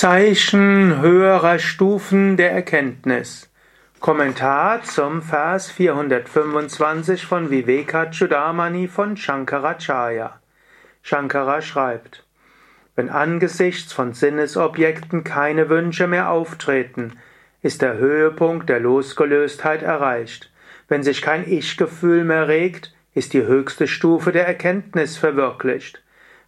Zeichen höherer Stufen der Erkenntnis. Kommentar zum Vers 425 von Vivekachudamani von Shankaracharya. Shankara schreibt, wenn angesichts von Sinnesobjekten keine Wünsche mehr auftreten, ist der Höhepunkt der Losgelöstheit erreicht. Wenn sich kein Ich-Gefühl mehr regt, ist die höchste Stufe der Erkenntnis verwirklicht.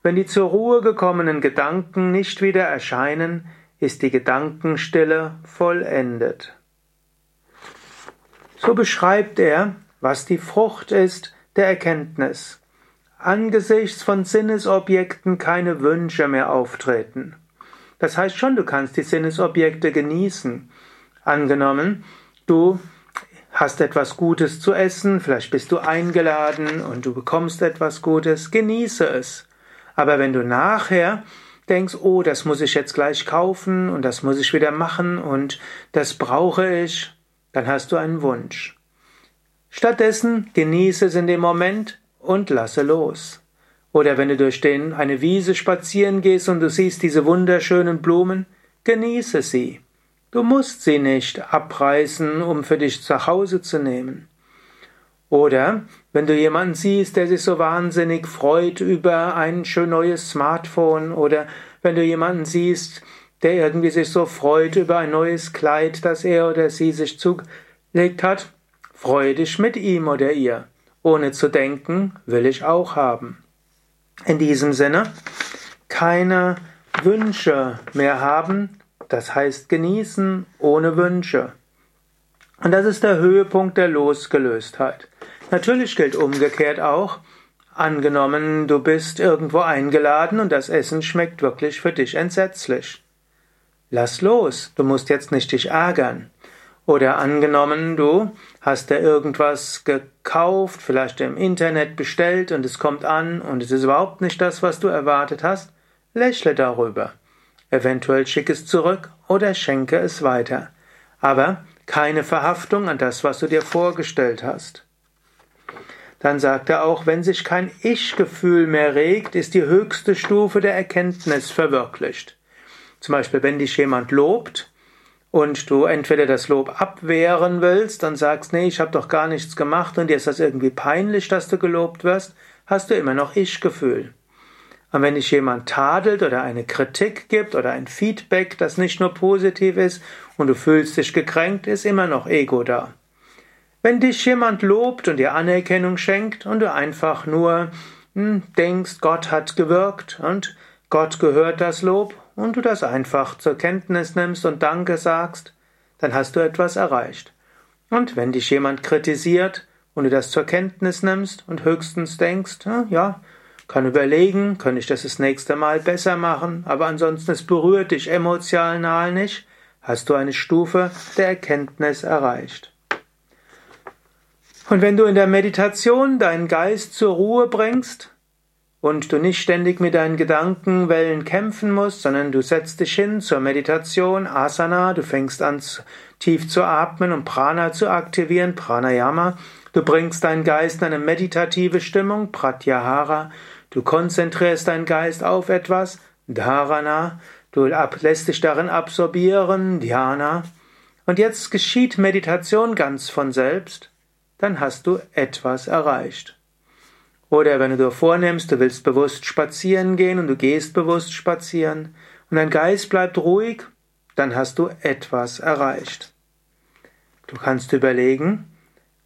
Wenn die zur Ruhe gekommenen Gedanken nicht wieder erscheinen, ist die Gedankenstille vollendet. So beschreibt er, was die Frucht ist der Erkenntnis. Angesichts von Sinnesobjekten keine Wünsche mehr auftreten. Das heißt schon, du kannst die Sinnesobjekte genießen. Angenommen, du hast etwas Gutes zu essen, vielleicht bist du eingeladen und du bekommst etwas Gutes, genieße es. Aber wenn du nachher denkst, oh, das muss ich jetzt gleich kaufen und das muss ich wieder machen und das brauche ich, dann hast du einen Wunsch. Stattdessen genieße es in dem Moment und lasse los. Oder wenn du durch den eine Wiese spazieren gehst und du siehst diese wunderschönen Blumen, genieße sie. Du musst sie nicht abreißen, um für dich zu Hause zu nehmen. Oder wenn du jemanden siehst, der sich so wahnsinnig freut über ein schön neues Smartphone, oder wenn du jemanden siehst, der irgendwie sich so freut über ein neues Kleid, das er oder sie sich zugelegt hat, freu dich mit ihm oder ihr, ohne zu denken, will ich auch haben. In diesem Sinne, keine Wünsche mehr haben, das heißt genießen ohne Wünsche. Und das ist der Höhepunkt der Losgelöstheit. Natürlich gilt umgekehrt auch, angenommen, du bist irgendwo eingeladen und das Essen schmeckt wirklich für dich entsetzlich. Lass los, du musst jetzt nicht dich ärgern. Oder angenommen, du hast da irgendwas gekauft, vielleicht im Internet bestellt und es kommt an und es ist überhaupt nicht das, was du erwartet hast, lächle darüber. Eventuell schick es zurück oder schenke es weiter. Aber keine Verhaftung an das, was du dir vorgestellt hast. Dann sagt er auch, wenn sich kein Ich-Gefühl mehr regt, ist die höchste Stufe der Erkenntnis verwirklicht. Zum Beispiel, wenn dich jemand lobt und du entweder das Lob abwehren willst und sagst, nee, ich habe doch gar nichts gemacht und dir ist das irgendwie peinlich, dass du gelobt wirst, hast du immer noch Ich-Gefühl. Und wenn dich jemand tadelt oder eine Kritik gibt oder ein Feedback, das nicht nur positiv ist und du fühlst dich gekränkt, ist immer noch Ego da. Wenn dich jemand lobt und dir Anerkennung schenkt und du einfach nur hm, denkst, Gott hat gewirkt und Gott gehört das Lob und du das einfach zur Kenntnis nimmst und Danke sagst, dann hast du etwas erreicht. Und wenn dich jemand kritisiert und du das zur Kenntnis nimmst und höchstens denkst, ja, kann überlegen, kann ich das das nächste Mal besser machen, aber ansonsten es berührt dich emotional nicht, hast du eine Stufe der Erkenntnis erreicht. Und wenn du in der Meditation deinen Geist zur Ruhe bringst und du nicht ständig mit deinen Gedankenwellen kämpfen musst, sondern du setzt dich hin zur Meditation, Asana, du fängst an tief zu atmen und Prana zu aktivieren, Pranayama, du bringst deinen Geist in eine meditative Stimmung, Pratyahara, du konzentrierst deinen Geist auf etwas, Dharana, du lässt dich darin absorbieren, Dhyana, und jetzt geschieht Meditation ganz von selbst, dann hast du etwas erreicht. Oder wenn du dir vornimmst, du willst bewusst spazieren gehen und du gehst bewusst spazieren und dein Geist bleibt ruhig, dann hast du etwas erreicht. Du kannst überlegen,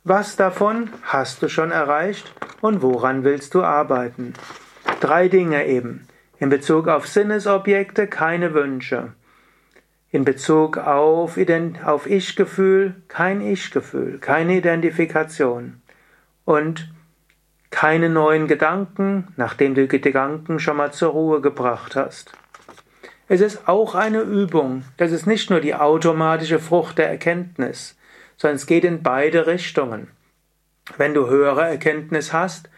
was davon hast du schon erreicht und woran willst du arbeiten. Drei Dinge eben. In Bezug auf Sinnesobjekte keine Wünsche. In Bezug auf, auf Ich-Gefühl kein Ich-Gefühl, keine Identifikation und keine neuen Gedanken, nachdem du die Gedanken schon mal zur Ruhe gebracht hast. Es ist auch eine Übung. Das ist nicht nur die automatische Frucht der Erkenntnis, sondern es geht in beide Richtungen. Wenn du höhere Erkenntnis hast,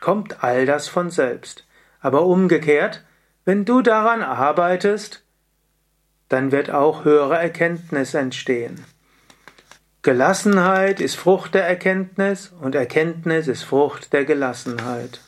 kommt all das von selbst. Aber umgekehrt, wenn du daran arbeitest, dann wird auch höhere Erkenntnis entstehen. Gelassenheit ist Frucht der Erkenntnis und Erkenntnis ist Frucht der Gelassenheit.